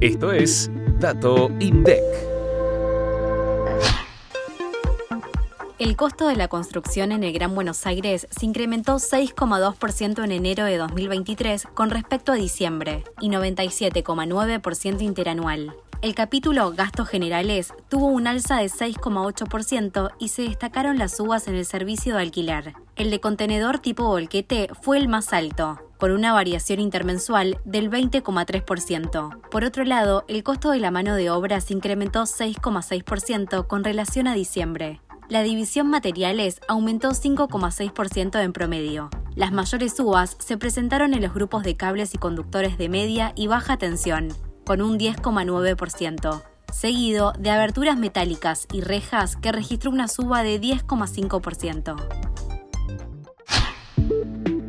Esto es Dato INDEC. El costo de la construcción en el Gran Buenos Aires se incrementó 6,2% en enero de 2023 con respecto a diciembre y 97,9% interanual. El capítulo Gastos Generales tuvo un alza de 6,8% y se destacaron las subas en el servicio de alquiler. El de contenedor tipo volquete fue el más alto, con una variación intermensual del 20,3%. Por otro lado, el costo de la mano de obra se incrementó 6,6% con relación a diciembre. La división materiales aumentó 5,6% en promedio. Las mayores subas se presentaron en los grupos de cables y conductores de media y baja tensión, con un 10,9%, seguido de aberturas metálicas y rejas que registró una suba de 10,5%.